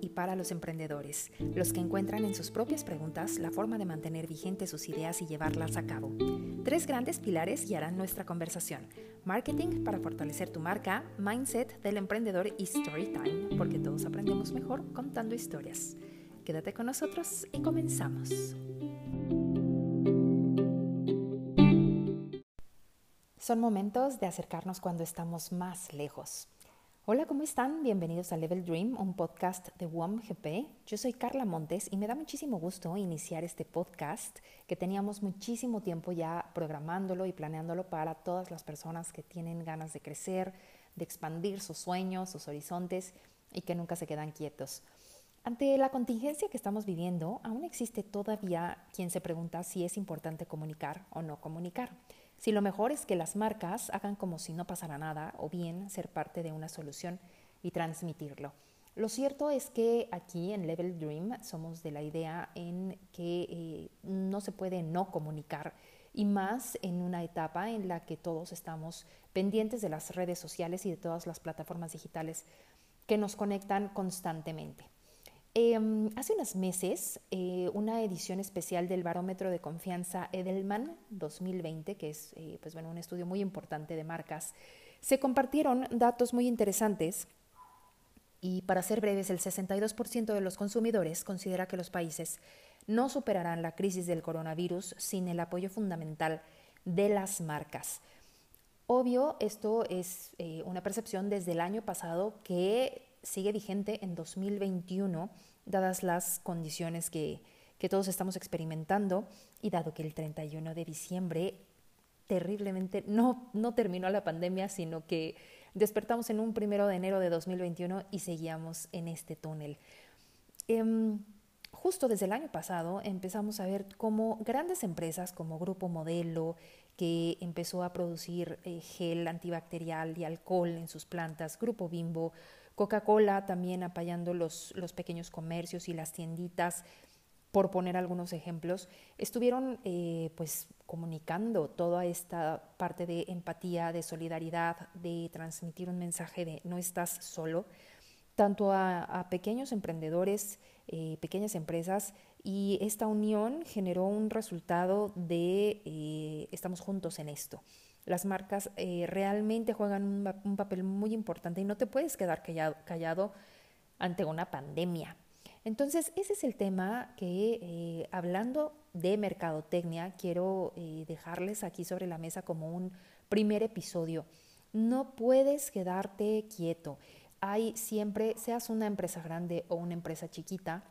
y para los emprendedores, los que encuentran en sus propias preguntas la forma de mantener vigentes sus ideas y llevarlas a cabo. Tres grandes pilares guiarán nuestra conversación. Marketing para fortalecer tu marca, mindset del emprendedor y storytime, porque todos aprendemos mejor contando historias. Quédate con nosotros y comenzamos. Son momentos de acercarnos cuando estamos más lejos. Hola, ¿cómo están? Bienvenidos a Level Dream, un podcast de WOM GP. Yo soy Carla Montes y me da muchísimo gusto iniciar este podcast que teníamos muchísimo tiempo ya programándolo y planeándolo para todas las personas que tienen ganas de crecer, de expandir sus sueños, sus horizontes y que nunca se quedan quietos. Ante la contingencia que estamos viviendo, aún existe todavía quien se pregunta si es importante comunicar o no comunicar. Si lo mejor es que las marcas hagan como si no pasara nada o bien ser parte de una solución y transmitirlo. Lo cierto es que aquí en Level Dream somos de la idea en que eh, no se puede no comunicar y más en una etapa en la que todos estamos pendientes de las redes sociales y de todas las plataformas digitales que nos conectan constantemente. Em, hace unos meses, eh, una edición especial del Barómetro de Confianza Edelman 2020, que es eh, pues bueno, un estudio muy importante de marcas, se compartieron datos muy interesantes y para ser breves, el 62% de los consumidores considera que los países no superarán la crisis del coronavirus sin el apoyo fundamental de las marcas. Obvio, esto es eh, una percepción desde el año pasado que sigue vigente en 2021, dadas las condiciones que, que todos estamos experimentando y dado que el 31 de diciembre terriblemente no, no terminó la pandemia, sino que despertamos en un primero de enero de 2021 y seguíamos en este túnel. Em, justo desde el año pasado empezamos a ver cómo grandes empresas como Grupo Modelo, que empezó a producir eh, gel antibacterial y alcohol en sus plantas, Grupo Bimbo, Coca-Cola también apoyando los, los pequeños comercios y las tienditas, por poner algunos ejemplos, estuvieron eh, pues comunicando toda esta parte de empatía, de solidaridad, de transmitir un mensaje de no estás solo, tanto a, pequeños emprendedores, eh, pequeñas empresas, y esta unión generó un resultado de eh, estamos juntos en esto. Las marcas eh, realmente juegan un, papel muy importante y no te puedes quedar callado, ante una pandemia. Entonces, ese es el tema que, eh, hablando de mercadotecnia, quiero eh, dejarles aquí sobre la mesa como un primer episodio. No puedes quedarte quieto. Hay siempre, seas una empresa grande o una empresa chiquita,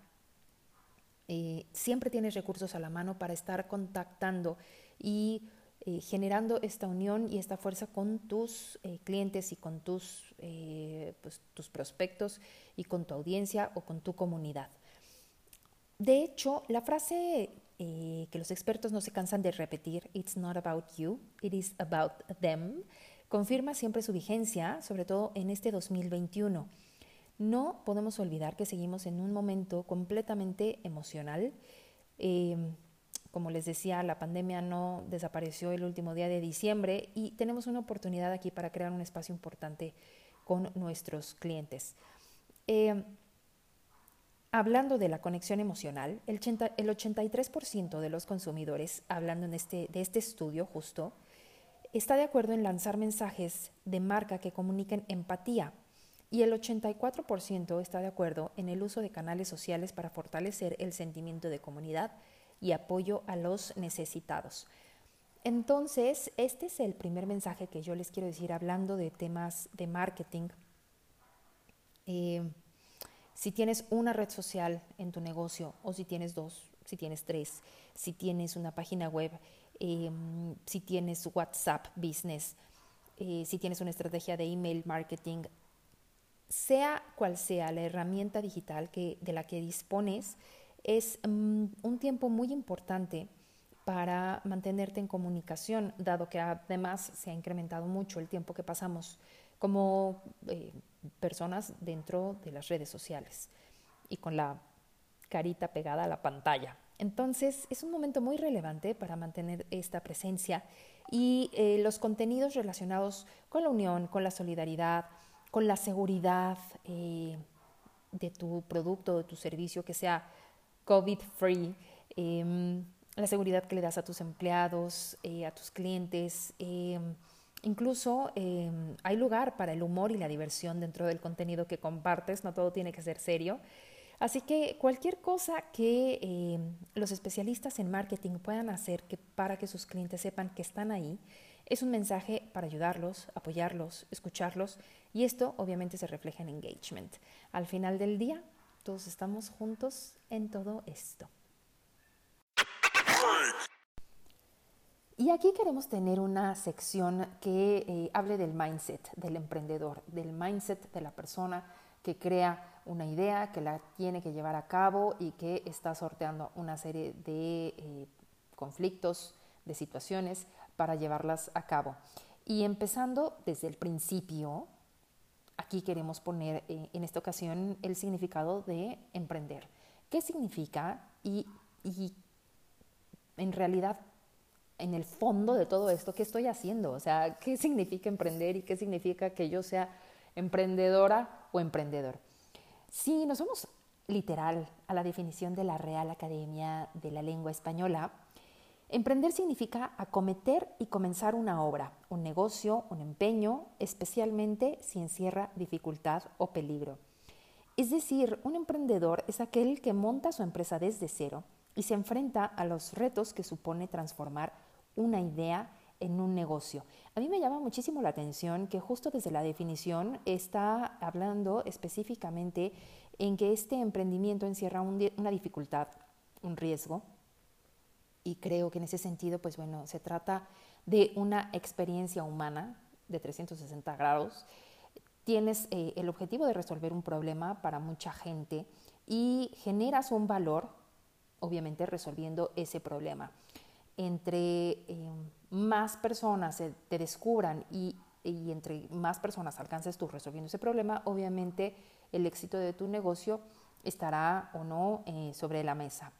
siempre tienes recursos a la mano para estar contactando y eh, generando esta unión y esta fuerza con tus eh, clientes y con tus, eh, pues, tus prospectos y con tu audiencia o con tu comunidad. De hecho, la frase que los expertos no se cansan de repetir, It's not about you, it is about them, confirma siempre su vigencia, sobre todo en este 2021. No podemos olvidar que seguimos en un momento completamente emocional. Como les decía, la pandemia no desapareció el último día de diciembre y tenemos una oportunidad aquí para crear un espacio importante con nuestros clientes. Eh, hablando de la conexión emocional, el, 83% de los consumidores, hablando en este, de este estudio justo, está de acuerdo en lanzar mensajes de marca que comuniquen empatía y el 84% está de acuerdo en el uso de canales sociales para fortalecer el sentimiento de comunidad y apoyo a los necesitados. Entonces, este es el primer mensaje que yo les quiero decir hablando de temas de marketing. Eh, si tienes una red social en tu negocio o si tienes dos, si tienes tres, si tienes una página web, eh, si tienes WhatsApp Business, eh, si tienes una estrategia de email marketing, sea cual sea la herramienta digital que, de la que dispones, es mm, un tiempo muy importante para mantenerte en comunicación, dado que además se ha incrementado mucho el tiempo que pasamos como eh, personas dentro de las redes sociales y con la carita pegada a la pantalla. Entonces es un momento muy relevante para mantener esta presencia y eh, los contenidos relacionados con la unión, con la solidaridad, con la seguridad, eh, de tu producto, de tu servicio, que sea COVID-free, em, la seguridad que le das a tus empleados, eh, a tus clientes. Em, incluso em, hay lugar para el humor y la diversión dentro del contenido que compartes, no todo tiene que ser serio. Así que cualquier cosa que los especialistas en marketing puedan hacer que, para que sus clientes sepan que están ahí, es un mensaje para ayudarlos, apoyarlos, escucharlos y esto obviamente se refleja en engagement. Al final del día, todos estamos juntos en todo esto. Y aquí queremos tener una sección que eh, hable del mindset del emprendedor, del mindset de la persona que crea una idea, que la tiene que llevar a cabo y que está sorteando una serie de eh, conflictos, de situaciones para llevarlas a cabo. Y empezando desde el principio, aquí queremos poner eh, en esta ocasión el significado de emprender. ¿Qué significa? Y, y en realidad, en el fondo de todo esto, ¿qué estoy haciendo? O sea, ¿qué significa emprender y qué significa que yo sea emprendedora o emprendedor? Si nos vamos literal a la definición de la Real Academia de la Lengua Española, Emprender significa acometer y comenzar una obra, un negocio, un empeño, especialmente si encierra dificultad o peligro. Es decir, un emprendedor es aquel que monta su empresa desde cero y se enfrenta a los retos que supone transformar una idea en un negocio. A mí me llama muchísimo la atención que justo desde la definición está hablando específicamente en que este emprendimiento encierra una dificultad, un riesgo, y creo que en ese sentido, pues bueno, se trata de una experiencia humana de 360 grados. Tienes eh, el objetivo de resolver un problema para mucha gente y generas un valor, obviamente resolviendo ese problema. Entre eh, más personas te descubran y, entre más personas alcances tú resolviendo ese problema, obviamente el éxito de tu negocio estará o no eh, sobre la mesa.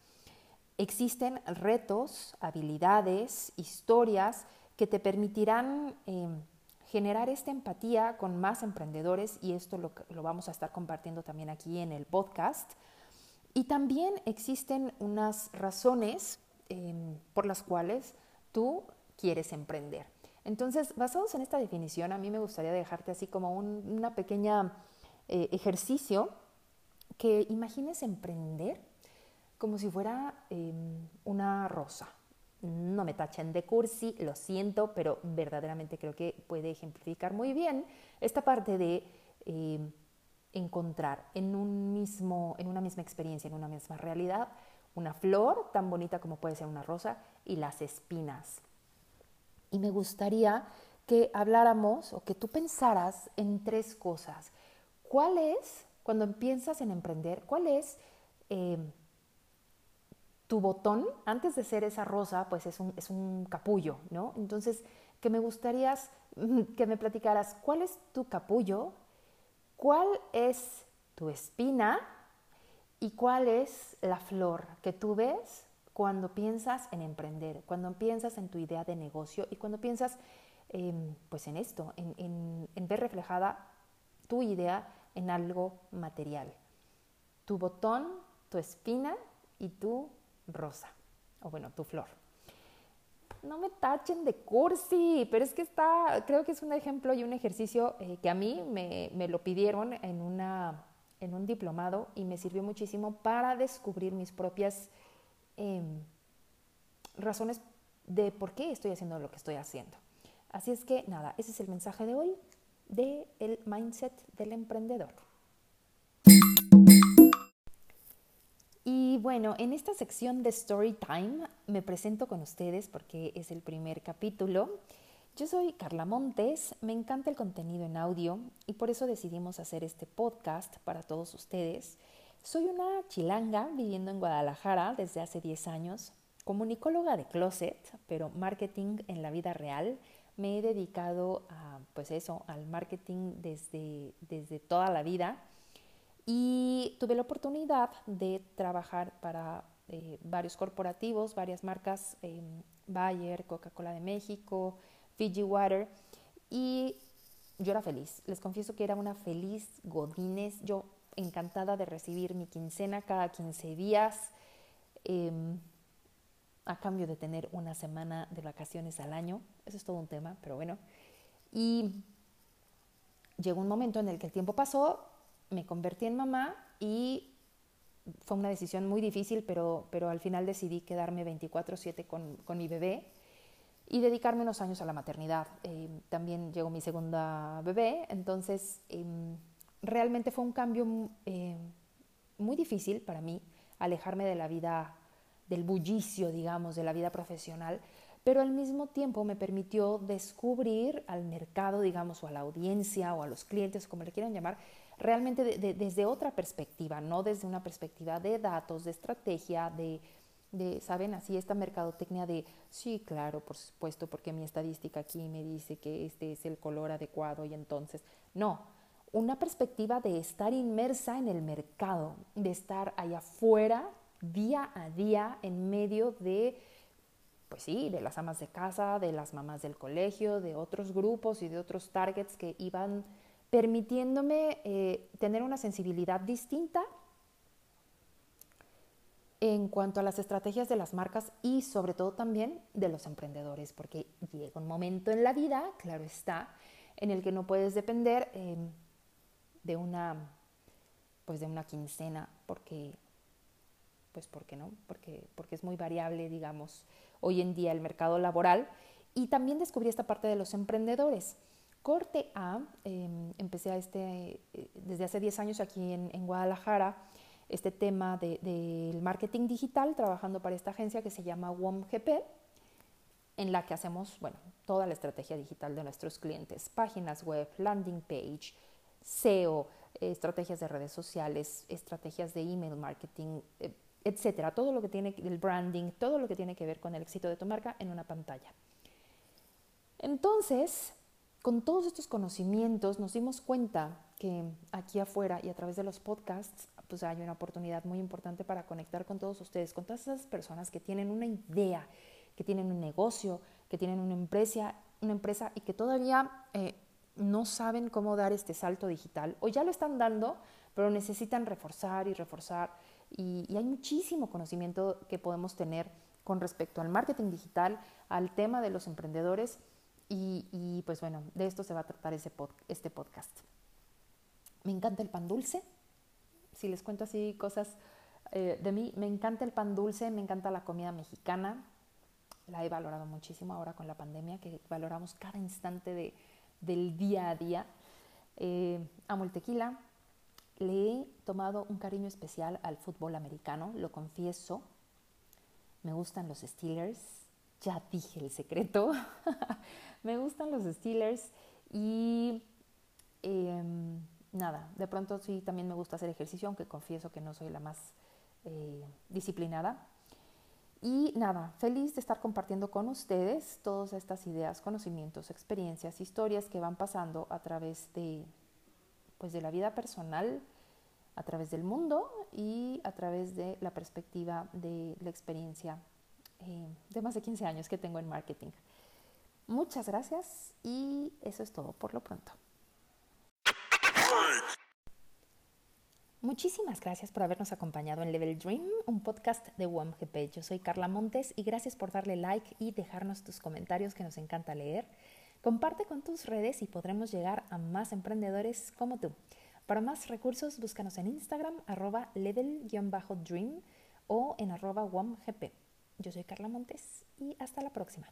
Existen retos, habilidades, historias que te permitirán em, generar esta empatía con más emprendedores y esto lo, vamos a estar compartiendo también aquí en el podcast. Y también existen unas razones em, por las cuales tú quieres emprender. Entonces, basados en esta definición, a mí me gustaría dejarte así como un una pequeña eh, ejercicio que imagines emprender como si fuera em, una rosa. No me tachen de cursi, lo siento, pero verdaderamente creo que puede ejemplificar muy bien esta parte de em, encontrar en, un mismo, en una misma experiencia, en una misma realidad, una flor tan bonita como puede ser una rosa y las espinas. Y me gustaría que habláramos o que tú pensaras en tres cosas. ¿Cuál es, cuando piensas en emprender, cuál es em, tu botón, antes de ser esa rosa, pues es un, es un capullo, ¿no? Entonces, que me gustaría que me platicaras cuál es tu capullo, cuál es tu espina y cuál es la flor que tú ves cuando piensas en emprender, cuando piensas en tu idea de negocio y cuando piensas pues en esto, en, en ver reflejada tu idea en algo material. Tu botón, tu espina y tu rosa, o bueno, tu flor. No me tachen de cursi, pero es que está, creo que es un ejemplo y un ejercicio eh, que a mí me, lo pidieron en, una, en un diplomado y me sirvió muchísimo para descubrir mis propias em, razones de por qué estoy haciendo lo que estoy haciendo. Así es que nada, ese es el mensaje de hoy de el mindset del emprendedor. Y bueno, en esta sección de Story Time me presento con ustedes porque es el primer capítulo. Yo soy Carla Montes, me encanta el contenido en audio y por eso decidimos hacer este podcast para todos ustedes. Soy una chilanga viviendo en Guadalajara desde hace 10 años. Comunicóloga de closet, pero marketing en la vida real. Me he dedicado a, pues eso, al marketing desde, desde toda la vida y tuve la oportunidad de trabajar para eh, varios corporativos, varias marcas, eh, Bayer, Coca-Cola de México, Fiji Water, y yo era feliz. Les confieso que era una feliz Godines. Yo encantada de recibir mi quincena cada 15 días em, a cambio de tener una semana de vacaciones al año. Eso es todo un tema, pero bueno. Y llegó un momento en el que el tiempo pasó, me convertí en mamá y fue una decisión muy difícil, pero, pero al final decidí quedarme 24/7 con, con, mi bebé y dedicarme unos años a la maternidad. Eh, también llegó mi segunda bebé, entonces em, realmente fue un cambio eh, muy difícil para mí, alejarme de la vida, del bullicio, digamos, de la vida profesional, pero al mismo tiempo me permitió descubrir al mercado, digamos, o a la audiencia o a los clientes, como le quieran llamar, realmente desde otra perspectiva, no desde una perspectiva de datos, de estrategia, de, de, ¿saben? Así esta mercadotecnia de, sí, claro, por supuesto, porque mi estadística aquí me dice que este es el color adecuado y entonces, no, una perspectiva de estar inmersa en el mercado, de estar allá afuera día a día en medio de, pues sí, de las amas de casa, de las mamás del colegio, de otros grupos y de otros targets que iban permitiéndome eh, tener una sensibilidad distinta en cuanto a las estrategias de las marcas y sobre todo también de los emprendedores, porque llega un momento en la vida, claro está, en el que no puedes depender em, de una pues de una quincena porque pues porque no porque porque es muy variable digamos hoy en día el mercado laboral. Y también descubrí esta parte de los emprendedores Corte A, em, empecé este, eh, desde hace 10 años aquí en, Guadalajara, este tema del marketing digital, trabajando para esta agencia que se llama WOMGP, en la que hacemos, bueno, toda la estrategia digital de nuestros clientes, páginas web, landing page, SEO, estrategias de redes sociales, estrategias de email marketing, eh, etcétera, todo lo que tiene el branding, todo lo que tiene que ver con el éxito de tu marca en una pantalla. Entonces, con todos estos conocimientos nos dimos cuenta que aquí afuera y a través de los podcasts, pues hay una oportunidad muy importante para conectar con todos ustedes, con todas esas personas que tienen una idea, que tienen un negocio, que tienen una empresa, una empresa y que todavía eh, no saben cómo dar este salto digital o ya lo están dando, pero necesitan reforzar y reforzar. Y, y hay muchísimo conocimiento que podemos tener con respecto al marketing digital, al tema de los emprendedores y, pues bueno, de esto se va a tratar ese este podcast. Me encanta el pan dulce. Si les cuento así cosas eh, de mí, me encanta el pan dulce, me encanta la comida mexicana. La he valorado muchísimo ahora con la pandemia, que valoramos cada instante de, del día a día. Eh, amo el tequila. Le he tomado un cariño especial al fútbol americano, lo confieso. Me gustan los Steelers. Ya dije el secreto. Me gustan los Steelers y em, nada, de pronto sí también me gusta hacer ejercicio, aunque confieso que no soy la más eh, disciplinada. Y nada, feliz de estar compartiendo con ustedes todas estas ideas, conocimientos, experiencias, historias que van pasando a través de, pues de la vida personal, a través del mundo y a través de la perspectiva de la experiencia eh, de más de 15 años que tengo en marketing. Muchas gracias y eso es todo por lo pronto. Muchísimas gracias por habernos acompañado en Level Dream, un podcast de WOMGP. Yo soy Carla Montes y gracias por darle like y dejarnos tus comentarios que nos encanta leer. Comparte con tus redes y podremos llegar a más emprendedores como tú. Para más recursos, búscanos en Instagram, arroba level-dream o en arroba WOMGP. Yo soy Carla Montes y hasta la próxima.